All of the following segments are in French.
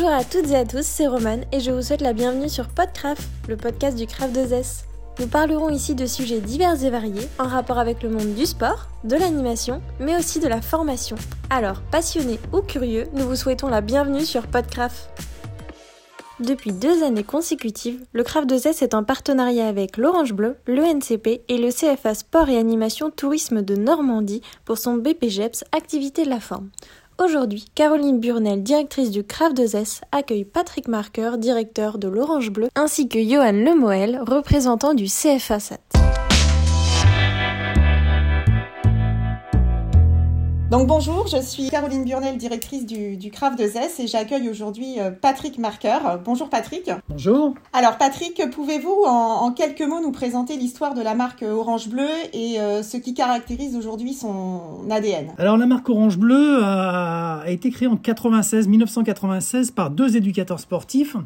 Bonjour à toutes et à tous, c'est Romane et je vous souhaite la bienvenue sur Podcraft, le podcast du Craft 2S. Nous parlerons ici de sujets divers et variés en rapport avec le monde du sport, de l'animation, mais aussi de la formation. Alors, passionnés ou curieux, nous vous souhaitons la bienvenue sur Podcraft. Depuis deux années consécutives, le Craft 2S est en partenariat avec l'Orange Bleu, le NCP et le CFA Sport et Animation Tourisme de Normandie pour son BPGEPS Activité de la Forme. Aujourd'hui, Caroline Burnel, directrice du Craft 2S, accueille Patrick Marker, directeur de l'Orange Bleu, ainsi que Johan Lemoel, représentant du CFA. Donc bonjour, je suis Caroline Burnel, directrice du, du CRAF 2S et j'accueille aujourd'hui euh, Patrick Marker. Bonjour Patrick. Bonjour. Alors Patrick, pouvez-vous en, quelques mots nous présenter l'histoire de la marque Orange Bleu et euh, ce qui caractérise aujourd'hui son ADN Alors la marque Orange Bleu a, a été créée en 96, 1996 par deux éducateurs sportifs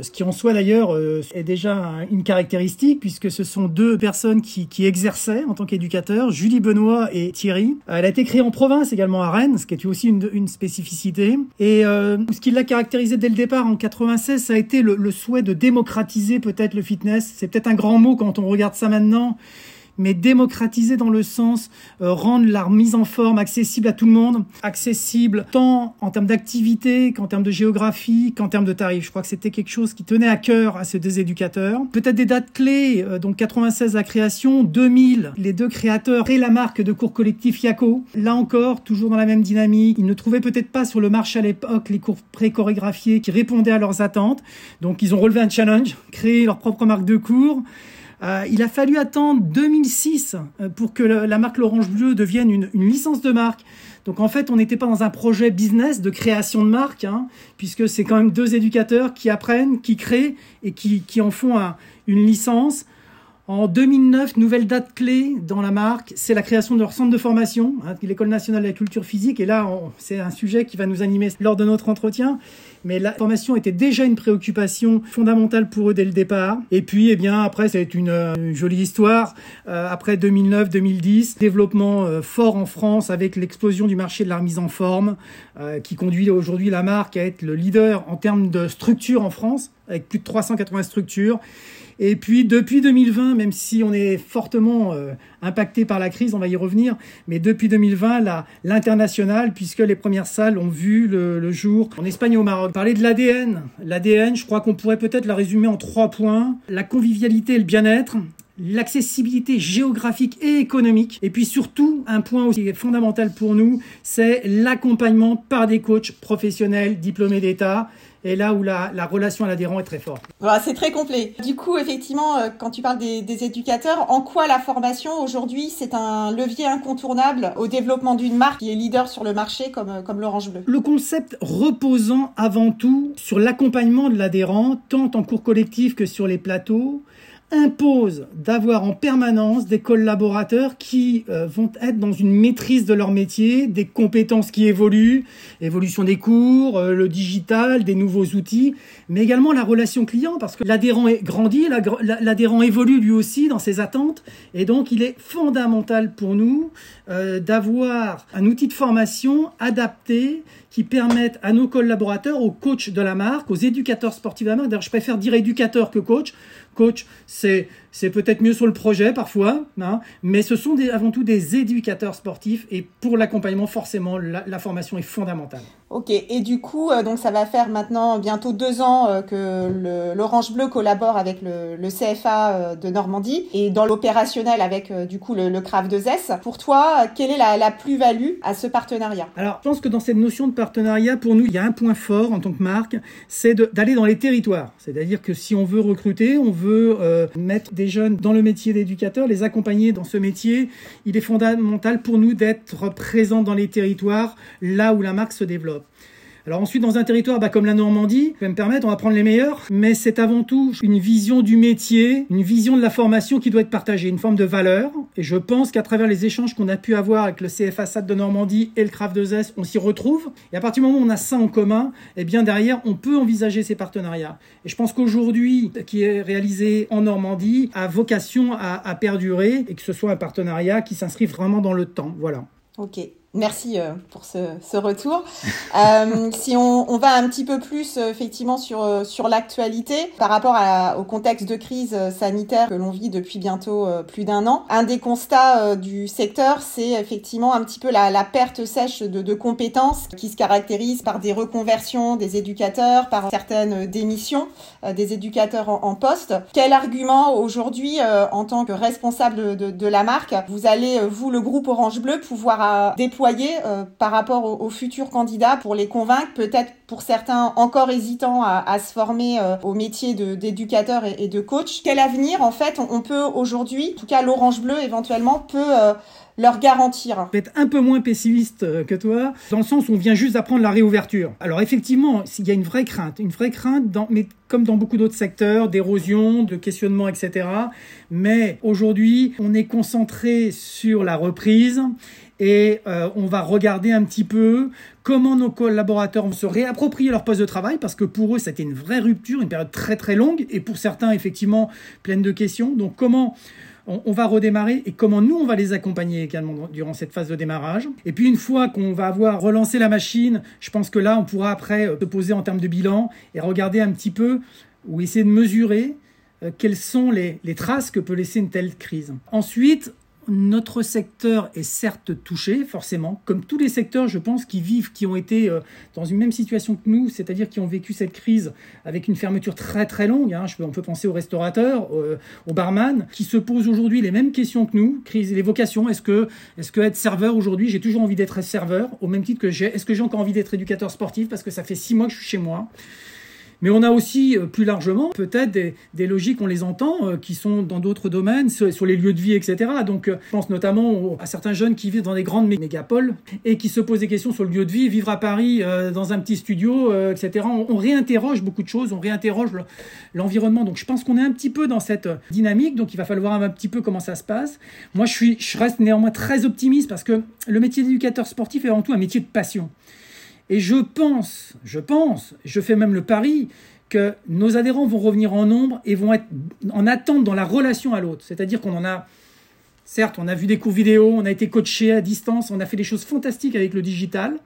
ce qui en soi d'ailleurs euh, est déjà une caractéristique puisque ce sont deux personnes qui, exerçaient en tant qu'éducateurs, Julie Benoît et Thierry. Elle a été créée en province également à Rennes, ce qui est aussi une, une spécificité. Et euh, ce qui l'a caractérisé dès le départ en 96, ça a été le, le souhait de démocratiser peut-être le fitness. C'est peut-être un grand mot quand on regarde ça maintenant mais démocratiser dans le sens euh, rendre la mise en forme accessible à tout le monde, accessible tant en termes d'activité qu'en termes de géographie, qu'en termes de tarifs. Je crois que c'était quelque chose qui tenait à cœur à ces deux éducateurs. Peut-être des dates clés, euh, donc 96 la création, 2000 les deux créateurs et la marque de cours collectif Yaco. Là encore, toujours dans la même dynamique, ils ne trouvaient peut-être pas sur le marché à l'époque les cours pré-chorégraphiés qui répondaient à leurs attentes. Donc ils ont relevé un challenge, créé leur propre marque de cours. Euh, il a fallu attendre 2006 euh, pour que la marque L'Orange Bleu devienne une, licence de marque. Donc en fait, on n'était pas dans un projet business de création de marque, hein, puisque c'est quand même deux éducateurs qui apprennent, qui créent et qui, qui en font une licence. En 2009, nouvelle date clé dans la marque, c'est la création de leur centre de formation, hein, l'École nationale de la culture physique. Et là, c'est un sujet qui va nous animer lors de notre entretien. Mais la formation était déjà une préoccupation fondamentale pour eux dès le départ. Et puis, eh bien, après, c'est une, une, jolie histoire. Euh, après 2009-2010, développement euh, fort en France avec l'explosion du marché de la remise en forme, euh, qui conduit aujourd'hui la marque à être le leader en termes de structure en France, avec plus de 380 structures. Et puis depuis 2020, même si on est fortement euh, impacté par la crise, on va y revenir, mais depuis 2020, l'international, puisque les premières salles ont vu le, jour en Espagne et au Maroc. Parler de l'ADN. L'ADN, je crois qu'on pourrait peut-être la résumer en trois points. La convivialité et le bien-être, l'accessibilité géographique et économique. Et puis surtout, un point aussi fondamental pour nous, c'est l'accompagnement par des coachs professionnels diplômés d'État et là où la, relation à l'adhérent est très forte. Voilà, c'est très complet. Du coup, effectivement, euh, quand tu parles des, éducateurs, en quoi la formation aujourd'hui, c'est un levier incontournable au développement d'une marque qui est leader sur le marché comme, euh, comme l'Orange Bleu? Le concept reposant avant tout sur l'accompagnement de l'adhérent, tant en cours collectif que sur les plateaux, impose d'avoir en permanence des collaborateurs qui euh, vont être dans une maîtrise de leur métier, des compétences qui évoluent, évolution des cours, euh, le digital, des nouveaux outils, mais également la relation client, parce que l'adhérent est grandi, l'adhérent évolue lui aussi dans ses attentes, et donc il est fondamental pour nous euh, d'avoir un outil de formation adapté qui permette à nos collaborateurs, aux coachs de la marque, aux éducateurs sportifs de la marque, d'ailleurs je préfère dire éducateur que coach, coach c'est c'est peut-être mieux sur le projet parfois, hein, mais ce sont des, avant tout des éducateurs sportifs et pour l'accompagnement, forcément, la, formation est fondamentale. Ok, et du coup, euh, donc ça va faire maintenant bientôt deux ans euh, que l'Orange Bleu collabore avec le, le CFA euh, de Normandie et dans l'opérationnel avec du coup le, le CRAF 2S. Pour toi, quelle est la, la plus-value à ce partenariat? Alors, je pense que dans cette notion de partenariat, pour nous, il y a un point fort en tant que marque, c'est d'aller dans les territoires. C'est-à-dire que si on veut recruter, on veut mettre des jeunes dans le métier d'éducateur, les accompagner dans ce métier. Il est fondamental pour nous d'être présents dans les territoires, là où la marque se développe. Alors ensuite, dans un territoire bah, comme la Normandie, je vais me permettre, on va prendre les meilleurs, mais c'est avant tout une vision du métier, une vision de la formation qui doit être partagée, une forme de valeur. Et je pense qu'à travers les échanges qu'on a pu avoir avec le CFA SAT de Normandie et le CRAF 2S, on s'y retrouve. Et à partir du moment où on a ça en commun, eh bien derrière, on peut envisager ces partenariats. Et je pense qu'aujourd'hui, qui est réalisé en Normandie, a vocation à, à perdurer et que ce soit un partenariat qui s'inscrive vraiment dans le temps. Voilà. Ok. Merci euh, pour ce, ce retour. Euh, si on, on, va un petit peu plus euh, effectivement sur euh, sur l'actualité par rapport à, au contexte de crise sanitaire que l'on vit depuis bientôt plus d'un an, un des constats du secteur, c'est effectivement un petit peu la, la perte sèche de, de, compétences qui se caractérise par des reconversions des éducateurs, par certaines démissions des éducateurs en, en, poste. Quel argument aujourd'hui, en tant que responsable de, de, la marque, vous allez vous le groupe Orange Bleu pouvoir déployer euh, par rapport aux, futurs candidats pour les convaincre, peut-être pour certains encore hésitants à, se former euh, au métier d'éducateur et, de coach. Quel avenir, en fait, on, peut aujourd'hui, en tout cas l'Orange Bleu éventuellement, peut euh, leur garantir? Je vais être un peu moins pessimiste que toi, dans le sens où on vient juste d'apprendre la réouverture. Alors effectivement, il y a une vraie crainte, une vraie crainte, mais comme dans beaucoup d'autres secteurs, d'érosion, de questionnement, etc. Mais aujourd'hui, on est concentré sur la reprise et euh, on va regarder un petit peu comment nos collaborateurs vont se réapproprier leur poste de travail parce que pour eux c'était une vraie rupture, une période très très longue et pour certains effectivement pleine de questions. Donc comment on, va redémarrer et comment nous on va les accompagner également durant cette phase de démarrage. Et puis une fois qu'on va avoir relancé la machine, je pense que là on pourra après euh, se poser en termes de bilan et regarder un petit peu ou essayer de mesurer euh, quelles sont les, les traces que peut laisser une telle crise. Ensuite, notre secteur est certes touché, forcément, comme tous les secteurs, je pense, qui vivent, qui ont été euh, dans une même situation que nous, c'est-à-dire qui ont vécu cette crise avec une fermeture très très longue. Hein. on peut penser aux restaurateurs, aux, barman, qui se posent aujourd'hui les mêmes questions que nous. Crise, les vocations. Est-ce que, est-ce que être serveur aujourd'hui, j'ai toujours envie d'être serveur, au même titre que j'ai, est-ce que j'ai encore envie d'être éducateur sportif parce que ça fait six mois que je suis chez moi. Mais on a aussi euh, plus largement peut-être des, logiques, on les entend, euh, qui sont dans d'autres domaines, sur, les lieux de vie, etc. Donc euh, je pense notamment à certains jeunes qui vivent dans des grandes mégapoles et qui se posent des questions sur le lieu de vie, vivre à Paris dans un petit studio, etc. On, réinterroge beaucoup de choses, on réinterroge l'environnement. Donc je pense qu'on est un petit peu dans cette dynamique, donc il va falloir un petit peu comment ça se passe. Moi je, suis, je reste néanmoins très optimiste parce que le métier d'éducateur sportif est avant tout un métier de passion. Et je pense, je pense, je fais même le pari que nos adhérents vont revenir en nombre et vont être en attente dans la relation à l'autre. C'est-à-dire qu'on en a, certes, on a vu des cours vidéo, on a été coaché à distance, on a fait des choses fantastiques avec le digital,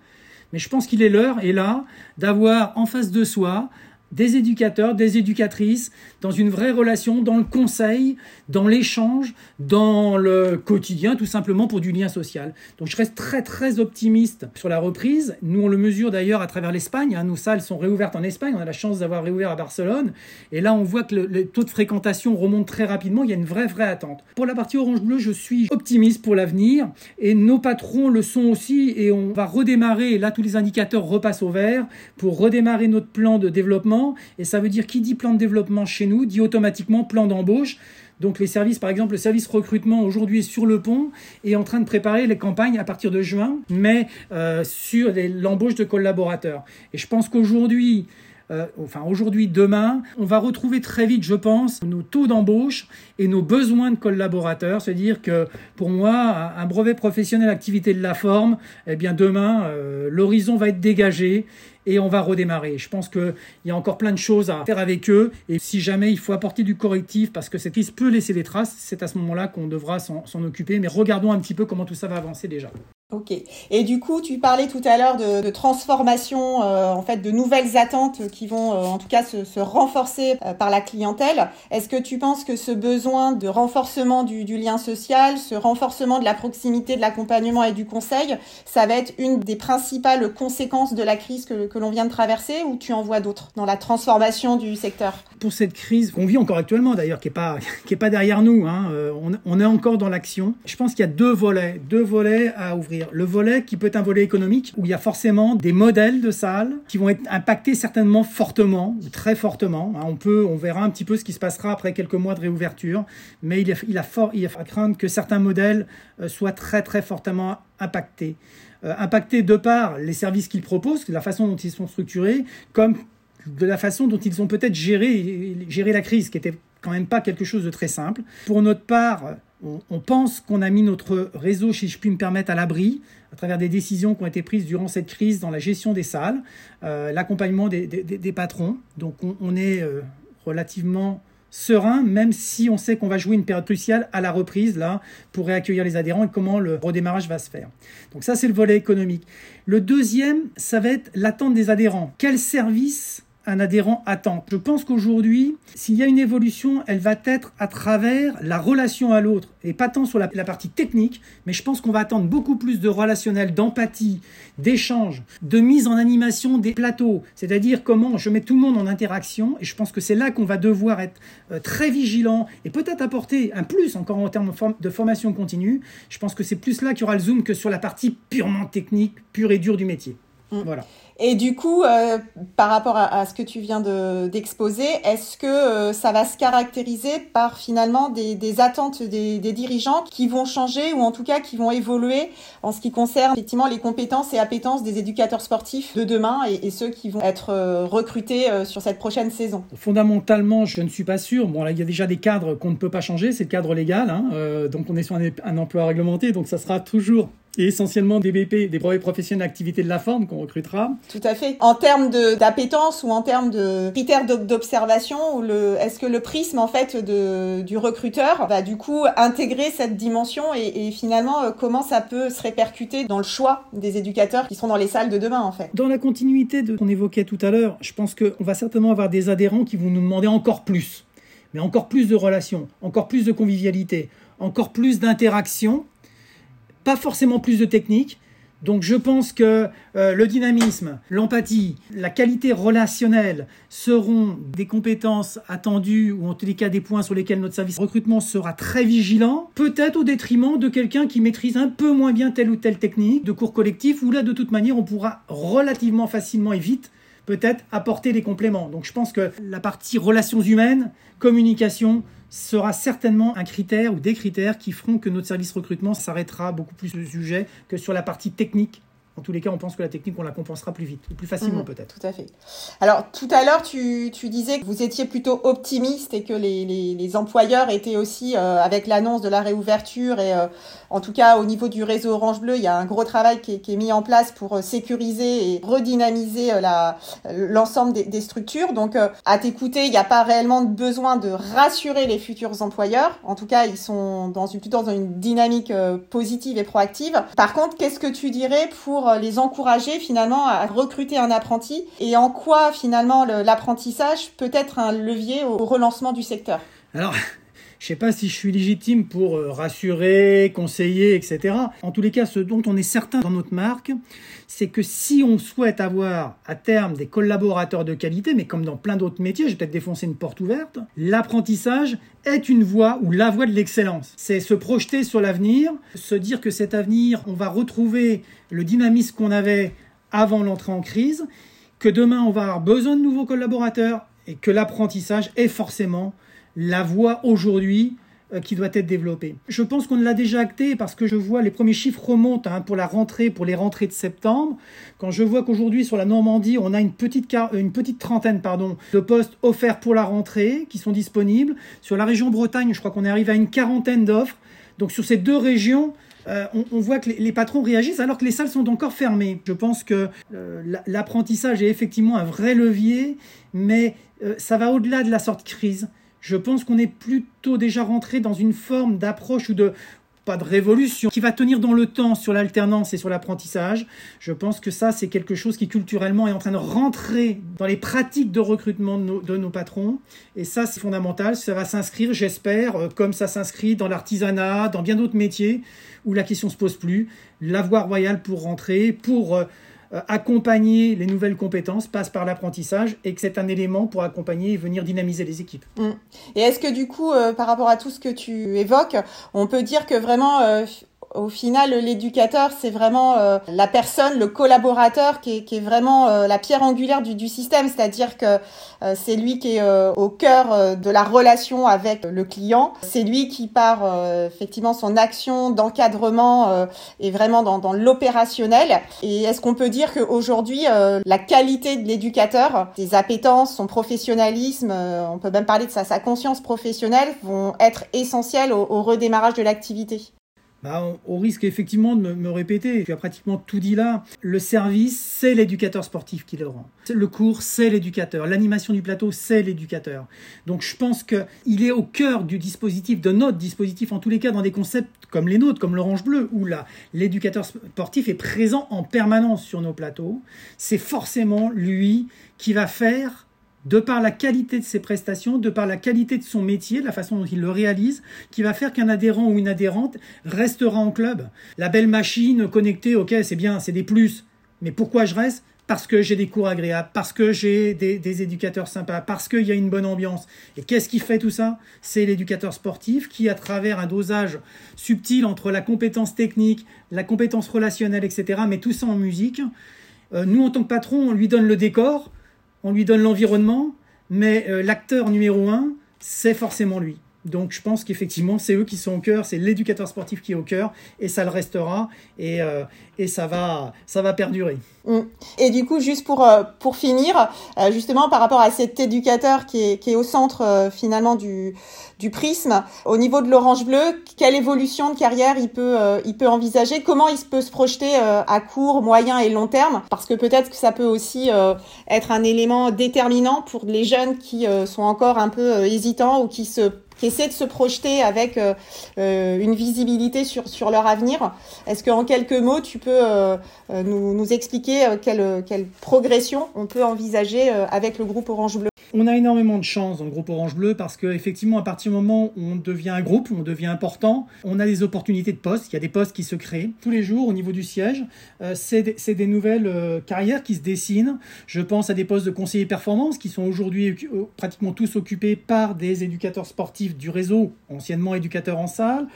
mais je pense qu'il est l'heure, et là, d'avoir en face de soi des éducateurs, des éducatrices, dans une vraie relation, dans le conseil, dans l'échange, dans le quotidien, tout simplement pour du lien social. Donc je reste très très optimiste sur la reprise. Nous on le mesure d'ailleurs à travers l'Espagne. Hein. Nos salles sont réouvertes en Espagne. On a la chance d'avoir réouvert à Barcelone. Et là on voit que le, taux de fréquentation remonte très rapidement. Il y a une vraie vraie attente. Pour la partie Orange Bleu, je suis optimiste pour l'avenir. Et nos patrons le sont aussi. Et on va redémarrer. Là tous les indicateurs repassent au vert pour redémarrer notre plan de développement et ça veut dire qui dit plan de développement chez nous, dit automatiquement plan d'embauche. Donc les services, par exemple, le service recrutement aujourd'hui est sur le pont et en train de préparer les campagnes à partir de juin, mais euh, sur l'embauche de collaborateurs. Et je pense qu'aujourd'hui, euh, enfin aujourd'hui, demain, on va retrouver très vite, je pense, nos taux d'embauche et nos besoins de collaborateurs. C'est-à-dire que pour moi, un brevet professionnel activité de la forme, eh bien demain, euh, l'horizon va être dégagé et on va redémarrer. Je pense qu'il y a encore plein de choses à faire avec eux et si jamais il faut apporter du correctif parce que cette crise peut laisser des traces, c'est à ce moment-là qu'on devra s'en occuper. Mais regardons un petit peu comment tout ça va avancer déjà. Ok. Et du coup, tu parlais tout à l'heure de, transformation, euh, en fait, de nouvelles attentes qui vont, euh, en tout cas, se, renforcer euh, par la clientèle. Est-ce que tu penses que ce besoin de renforcement du, lien social, ce renforcement de la proximité, de l'accompagnement et du conseil, ça va être une des principales conséquences de la crise que, que l'on vient de traverser, ou tu en vois d'autres dans la transformation du secteur? Pour cette crise qu'on vit encore actuellement, d'ailleurs, qui est pas qui est pas derrière nous, hein, on, on est encore dans l'action. Je pense qu'il y a deux volets, deux volets à ouvrir le volet qui peut être un volet économique, où il y a forcément des modèles de salles qui vont être impactés certainement fortement, très fortement. Hein, on peut, on verra un petit peu ce qui se passera après quelques mois de réouverture, mais il, a, a fort, il a à craindre que certains modèles euh, soient très très fortement impactés. Euh, impactés de par les services qu'ils proposent, la façon dont ils sont structurés, comme de la façon dont ils ont peut-être géré, géré la crise, qui était quand même pas quelque chose de très simple. Pour notre part, on, pense qu'on a mis notre réseau, si je puis me permettre, à l'abri à travers des décisions qui ont été prises durant cette crise dans la gestion des salles, euh, l'accompagnement des, patrons. Donc on, est euh, relativement serein, même si on sait qu'on va jouer une période cruciale à la reprise, là, pour réaccueillir les adhérents et comment le redémarrage va se faire. Donc ça, c'est le volet économique. Le deuxième, ça va être l'attente des adhérents. Quel service un adhérent attend. Je pense qu'aujourd'hui, s'il y a une évolution, elle va être à travers la relation à l'autre et pas tant sur la, partie technique, mais je pense qu'on va attendre beaucoup plus de relationnel, d'empathie, d'échange, de mise en animation des plateaux, c'est-à-dire comment je mets tout le monde en interaction et je pense que c'est là qu'on va devoir être euh, très vigilant et peut-être apporter un plus encore en termes de formation continue. Je pense que c'est plus là qu'il y aura le zoom que sur la partie purement technique, pure et dure du métier. Mm. Voilà. Et du coup, euh, par rapport à, ce que tu viens d'exposer, est-ce que euh, ça va se caractériser par finalement des, attentes des, dirigeants qui vont changer ou en tout cas qui vont évoluer en ce qui concerne effectivement les compétences et appétences des éducateurs sportifs de demain et, ceux qui vont être euh, recrutés sur cette prochaine saison? Fondamentalement, je ne suis pas sûr. Bon, là, il y a déjà des cadres qu'on ne peut pas changer, c'est le cadre légal. Hein, donc, on est sur un, un emploi réglementé, donc ça sera toujours et essentiellement des BP, des brevets professionnels d'activité de la forme qu'on recrutera. Tout à fait. En termes d'appétence ou en termes de critères d'observation, est-ce que le prisme en fait de, du recruteur va du coup intégrer cette dimension et, finalement euh, comment ça peut se répercuter dans le choix des éducateurs qui seront dans les salles de demain en fait? Dans la continuité de ce qu'on évoquait tout à l'heure, je pense qu'on va certainement avoir des adhérents qui vont nous demander encore plus, mais encore plus de relations, encore plus de convivialité, encore plus d'interaction pas forcément plus de technique. Donc je pense que euh, le dynamisme, l'empathie, la qualité relationnelle seront des compétences attendues ou en tous les cas des points sur lesquels notre service recrutement sera très vigilant, peut-être au détriment de quelqu'un qui maîtrise un peu moins bien telle ou telle technique de cours collectif où là de toute manière on pourra relativement facilement et vite peut-être apporter des compléments. Donc je pense que la partie relations humaines, communication, sera certainement un critère ou des critères qui feront que notre service recrutement s'arrêtera beaucoup plus sur le sujet que sur la partie technique en tous les cas, on pense que la technique, on la compensera plus vite, ou plus facilement mhm. peut-être. Tout à fait. Alors, tout à l'heure, tu, tu, disais que vous étiez plutôt optimiste et que les, les, les employeurs étaient aussi, euh, avec l'annonce de la réouverture, et euh, en tout cas au niveau du réseau Orange Bleu, il y a un gros travail qui est, qui est mis en place pour euh, sécuriser et redynamiser l'ensemble des, des, structures. Donc, à t'écouter, il n'y a pas réellement besoin de rassurer les futurs employeurs. En tout cas, ils sont dans une, plutôt dans une dynamique positive et proactive. Par contre, qu'est-ce que tu dirais pour euh, les encourager finalement à recruter un apprenti et en quoi finalement l'apprentissage peut être un levier au relancement du secteur? Alors, je sais pas si je suis légitime pour euh, rassurer, conseiller, etc. En tous les cas, ce dont on est certain dans notre marque, c'est que si on souhaite avoir à terme des collaborateurs de qualité, mais comme dans plein d'autres métiers, j'ai peut-être défoncé une porte ouverte, l'apprentissage est une voie ou la voie de l'excellence. C'est se projeter sur l'avenir, se dire que cet avenir, on va retrouver le dynamisme qu'on avait avant l'entrée en crise, que demain on va avoir besoin de nouveaux collaborateurs et que l'apprentissage est forcément la voie aujourd'hui euh, qui doit être développée. Je pense qu'on l'a déjà acté parce que je vois les premiers chiffres remontent hein, pour la rentrée, pour les rentrées de septembre. Quand je vois qu'aujourd'hui sur la Normandie, on a une petite, une petite trentaine pardon, de postes offerts pour la rentrée qui sont disponibles. Sur la région Bretagne, je crois qu'on est arrivé à une quarantaine d'offres. Donc sur ces deux régions, euh, on, voit que les, patrons réagissent alors que les salles sont encore fermées. Je pense que euh, l'apprentissage est effectivement un vrai levier, mais ça va au-delà de la sorte crise. Je pense qu'on est plutôt déjà rentré dans une forme d'approche ou de pas de révolution qui va tenir dans le temps sur l'alternance et sur l'apprentissage. Je pense que ça, c'est quelque chose qui culturellement est en train de rentrer dans les pratiques de recrutement de nos, patrons. Et ça, c'est fondamental. Ça va s'inscrire, j'espère, euh, comme ça s'inscrit dans l'artisanat, dans bien d'autres métiers où la question se pose plus. La voie royale pour rentrer, pour euh, accompagner les nouvelles compétences passe par l'apprentissage et que c'est un élément pour accompagner et venir dynamiser les équipes. Mm. Et est-ce que du coup, euh, par rapport à tout ce que tu évoques, on peut dire que vraiment euh, au final, l'éducateur, c'est vraiment euh, la personne, le collaborateur qui est, qui est vraiment euh, la pierre angulaire du, du système, c'est-à-dire que euh, c'est lui qui est au cœur de la relation avec le client. C'est lui qui, par effectivement son action d'encadrement, est vraiment dans, dans l'opérationnel. Et est-ce qu'on peut dire qu'aujourd'hui, la qualité de l'éducateur, ses appétences, son professionnalisme, on peut même parler de sa, sa conscience professionnelle, vont être essentielles au, au redémarrage de l'activité? Bah, au risque effectivement de me, répéter, tu as pratiquement tout dit là. Le service, c'est l'éducateur sportif qui le rend. Le cours, c'est l'éducateur. L'animation du plateau, c'est l'éducateur. Donc je pense qu'il est au cœur du dispositif, de notre dispositif, en tous les cas dans des concepts comme les nôtres, comme l'Orange Bleu, où l'éducateur sportif est présent en permanence sur nos plateaux. C'est forcément lui qui va faire de par la qualité de ses prestations, de par la qualité de son métier, de la façon dont il le réalise, qui va faire qu'un adhérent ou une adhérente restera en club. La belle machine connectée, ok, c'est bien, c'est des plus. Mais pourquoi je reste? Parce que j'ai des cours agréables, parce que j'ai des, éducateurs sympas, parce qu'il y a une bonne ambiance. Et qu'est-ce qui fait tout ça? C'est l'éducateur sportif qui, à travers un dosage subtil entre la compétence technique, la compétence relationnelle, etc., mais tout ça en musique, euh, nous, en tant que patron, on lui donne le décor, on lui donne l'environnement, mais euh, l'acteur numéro un, c'est forcément lui. Donc je pense qu'effectivement, c'est eux qui sont au cœur, c'est l'éducateur sportif qui est au cœur, et ça le restera, et, euh, et ça, va, ça va perdurer. Mm. Et du coup, juste pour, euh, pour finir, justement par rapport à cet éducateur qui est, qui est au centre finalement du, du prisme, au niveau de l'Orange Bleu, quelle évolution de carrière il peut, il peut envisager? Comment il peut se projeter à court, moyen et long terme? Parce que peut-être que ça peut aussi être un élément déterminant pour les jeunes qui sont encore un peu hésitants ou qui se qui essaient de se projeter avec euh, euh, une visibilité sur, sur leur avenir. Est-ce qu'en quelques mots, tu peux euh, nous, expliquer quelle, quelle progression on peut envisager avec le groupe Orange Bleu? On a énormément de chance dans le groupe Orange Bleu parce qu'effectivement, à partir du moment où on devient un groupe, on devient important, on a des opportunités de postes. Il y a des postes qui se créent tous les jours au niveau du siège. c'est des, nouvelles carrières qui se dessinent. Je pense à des postes de conseiller performance qui sont aujourd'hui pratiquement tous occupés par des éducateurs sportifs du réseau, anciennement éducateurs en salle.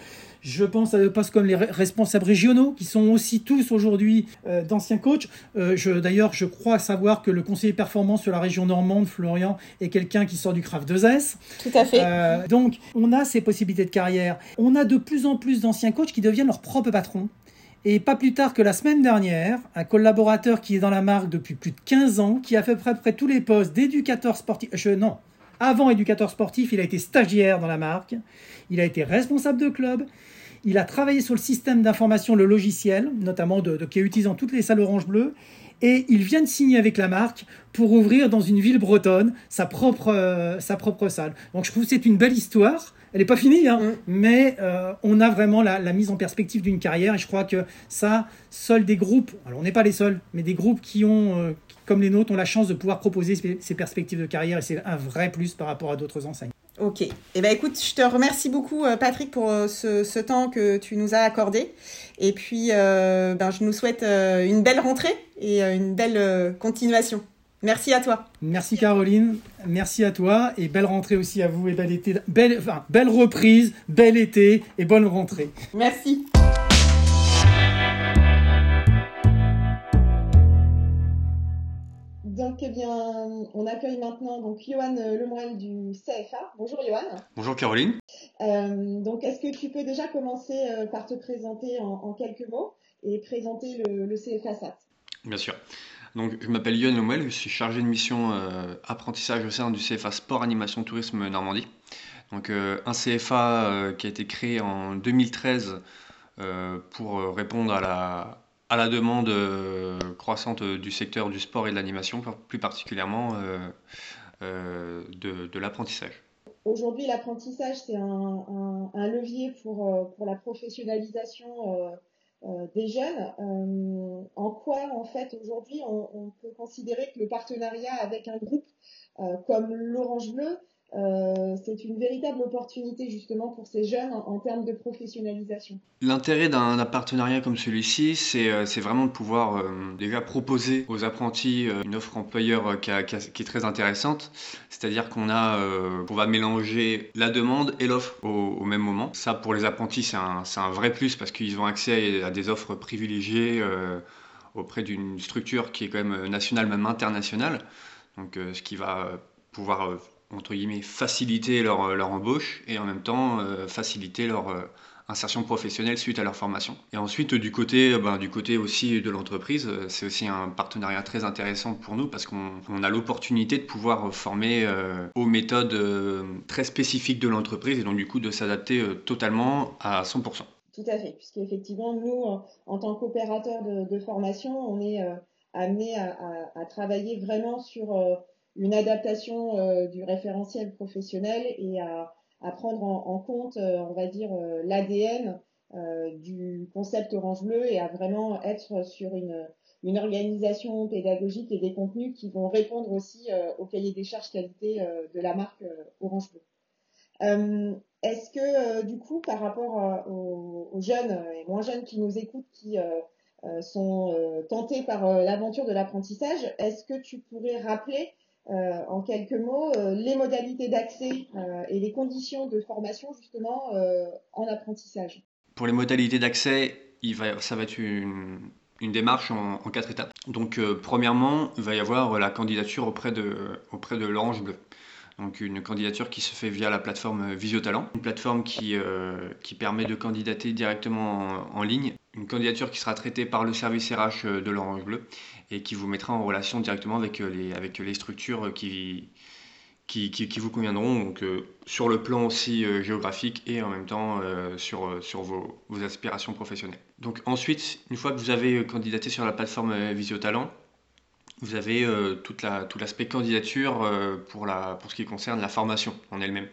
Je pense à des postes comme les responsables régionaux, qui sont aussi tous aujourd'hui euh, d'anciens coachs. Euh, D'ailleurs, je crois savoir que le conseiller performance sur la région normande, Florian, est quelqu'un qui sort du Craft 2S. Tout à fait. Euh, donc, on a ces possibilités de carrière. On a de plus en plus d'anciens coachs qui deviennent leurs propres patrons. Et pas plus tard que la semaine dernière, un collaborateur qui est dans la marque depuis plus de 15 ans, qui a fait près, près tous les postes d'éducateur sportif, non, avant éducateur sportif, il a été stagiaire dans la marque, il a été responsable de club, il a travaillé sur le système d'information, le logiciel, notamment de, qui est utilisé dans toutes les salles Orange Bleu, et il vient de signer avec la marque pour ouvrir dans une ville bretonne sa propre, euh, sa propre salle. Donc je trouve que c'est une belle histoire. Elle n'est pas finie, hein, mm. mais euh, on a vraiment la, mise en perspective d'une carrière et je crois que ça, seuls des groupes, alors on n'est pas les seuls, mais des groupes qui ont, euh, comme les nôtres, ont la chance de pouvoir proposer ces perspectives de carrière et c'est un vrai plus par rapport à d'autres enseignes. Ok. Eh ben écoute, je te remercie beaucoup euh, Patrick pour euh, ce, temps que tu nous as accordé. Et puis, euh, ben, je nous souhaite une belle rentrée et une belle continuation. Merci à toi. Merci Caroline, merci à toi et belle rentrée aussi à vous et belle été, belle, enfin, belle reprise, bel été et bonne rentrée. Merci. Eh bien, on accueille maintenant donc Johan Lemoine du CFA. Bonjour Johan. Bonjour Caroline. Euh, donc, est-ce que tu peux déjà commencer euh, par te présenter en, quelques mots et présenter le, CFA SAT Bien sûr. Donc, je m'appelle Johan Lemoine, je suis chargé de mission euh, apprentissage au sein du CFA Sport Animation Tourisme Normandie. Donc, un CFA qui a été créé en 2013 pour répondre à la à la demande euh, croissante du secteur du sport et de l'animation, plus particulièrement euh, euh, de, l'apprentissage. Aujourd'hui, l'apprentissage, c'est un, levier pour, pour la professionnalisation des jeunes. en quoi, en fait, aujourd'hui, on, peut considérer que le partenariat avec un groupe comme l'Orange Bleu euh, c'est une véritable opportunité justement pour ces jeunes en, termes de professionnalisation. L'intérêt d'un partenariat comme celui-ci, c'est euh, vraiment de pouvoir euh, déjà proposer aux apprentis une offre employeur qui, est très intéressante. C'est-à-dire qu'on a, va mélanger la demande et l'offre au, même moment. Ça, pour les apprentis, c'est un, un, vrai plus parce qu'ils ont accès à des offres privilégiées auprès d'une structure qui est quand même nationale, même internationale. Donc, ce qui va pouvoir entre guillemets, faciliter leur, euh, leur embauche et en même temps euh, faciliter leur euh, insertion professionnelle suite à leur formation. Et ensuite, du côté, ben, du côté aussi de l'entreprise, c'est aussi un partenariat très intéressant pour nous parce qu'on a l'opportunité de pouvoir former aux méthodes très spécifiques de l'entreprise et donc du coup de s'adapter totalement à 100%. Tout à fait, puisqu'effectivement, nous, en tant qu'opérateurs de, formation, on est amené à, travailler vraiment sur une adaptation du référentiel professionnel et à, prendre en, compte, on va dire, l'ADN du concept Orange Bleu et à vraiment être sur une, organisation pédagogique et des contenus qui vont répondre aussi au cahier des charges qualité de la marque Orange Bleu. Est-ce que euh, du coup, par rapport euh, aux, jeunes et moins jeunes qui nous écoutent, qui euh, sont tentés par l'aventure de l'apprentissage, est-ce que tu pourrais rappeler en quelques mots les modalités d'accès et les conditions de formation justement en apprentissage. Pour les modalités d'accès, ça va être une, démarche en, quatre étapes. Donc, premièrement, il va y avoir la candidature auprès de, l'Orange Bleu. Donc une candidature qui se fait via la plateforme Visiotalent, une plateforme euh, qui permet de candidater directement en, ligne, une candidature qui sera traitée par le service RH de l'Orange Bleu et qui vous mettra en relation directement avec les, avec les structures qui, qui, qui, vous conviendront, donc euh, sur le plan aussi euh, géographique et en même temps sur, sur vos, vos, aspirations professionnelles. Donc ensuite, une fois que vous avez candidaté sur la plateforme Visiotalent, vous avez euh, tout l'aspect candidature euh, pour, la, pour ce qui concerne la formation en elle-même.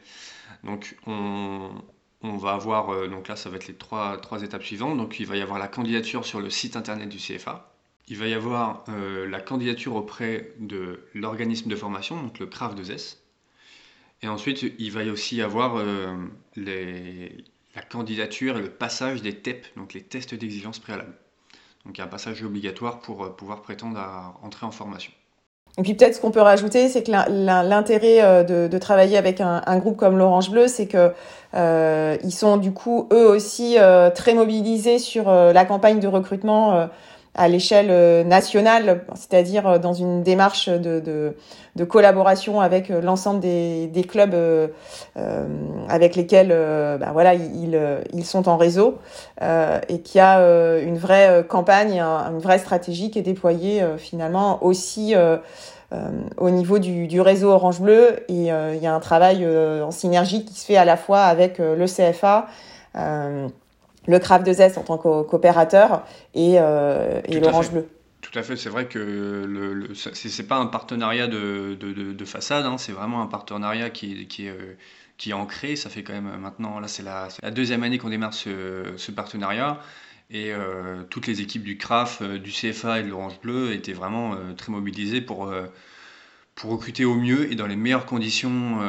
Donc on, on va avoir, euh, donc là ça va être les trois, étapes suivantes. Donc il va y avoir la candidature sur le site internet du CFA. Il va y avoir la candidature auprès de l'organisme de formation, donc le CRAF 2S. Et ensuite, il va y aussi avoir les, la candidature et le passage des TEP, donc les tests d'exigence préalable. Donc il y a un passage obligatoire pour euh, pouvoir prétendre à entrer en formation. Et puis peut-être ce qu'on peut rajouter, c'est que l'intérêt euh, de, travailler avec un, groupe comme l'Orange Bleu, c'est que euh, ils sont du coup eux aussi très mobilisés sur la campagne de recrutement à l'échelle euh, nationale, c'est-à-dire euh, dans une démarche de, de, de collaboration avec euh, l'ensemble des, des, clubs euh, avec lesquels ben voilà, ils, ils sont en réseau euh, et qu'il y a une vraie campagne, une vraie stratégie qui est déployée finalement aussi au niveau du, du, réseau Orange Bleu. Et il y a un travail en synergie qui se fait à la fois avec le CFA le Craft 2S en tant qu'opérateur et, euh, et l'Orange Bleu. Tout à fait, c'est vrai que le, le c'est pas un partenariat de, de, de, façade, hein, c'est vraiment un partenariat qui, qui, est, euh, qui est ancré. Ça fait quand même maintenant, là c'est la, la, deuxième année qu'on démarre ce, ce, partenariat. Et euh, toutes les équipes du CRAF, euh, du CFA et de l'Orange Bleu étaient vraiment euh, très mobilisées pour, pour recruter au mieux et dans les meilleures conditions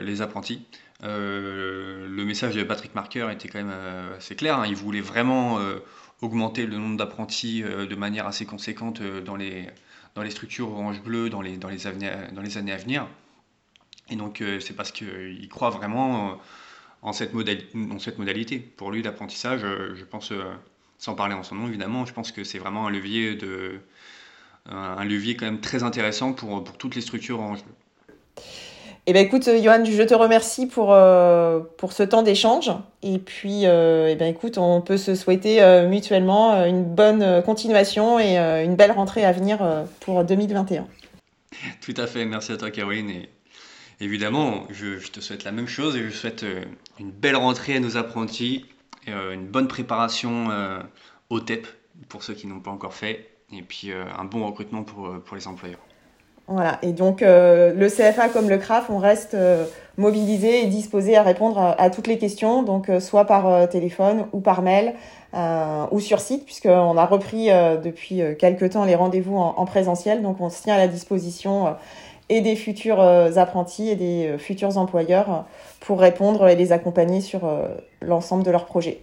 les apprentis. Euh, le message de Patrick Marker était quand même euh, assez clair. Hein. Il voulait vraiment euh, augmenter le nombre d'apprentis de manière assez conséquente dans, les, dans les structures Orange Bleu dans les, dans les, dans les années à venir. Et donc c'est parce qu'il croit vraiment en cette, en cette modalité. Pour lui, l'apprentissage, je pense, sans parler en son nom évidemment, je pense que c'est vraiment un levier, de, un levier quand même très intéressant pour, pour toutes les structures Orange Bleu. Eh ben écoute, Johan, je te remercie pour, euh, pour ce temps d'échange. Et puis, euh, eh ben écoute, on peut se souhaiter euh, mutuellement une bonne continuation et une belle rentrée à venir pour 2021. Tout à fait, merci à toi Caroline. Et évidemment, je, te souhaite la même chose et je souhaite une belle rentrée à nos apprentis, une bonne préparation au TEP pour ceux qui n'ont pas encore fait, et puis un bon recrutement pour, pour les employeurs. Voilà. Et donc, euh, le CFA comme le CRAF, on reste euh, mobilisé et disposé à répondre à, toutes les questions, donc euh, soit par téléphone ou par mail ou sur site, puisqu'on a repris depuis quelques temps les rendez-vous en, en, présentiel. Donc, on se tient à la disposition et des futurs apprentis et des futurs employeurs pour répondre et les accompagner sur l'ensemble de leurs projets.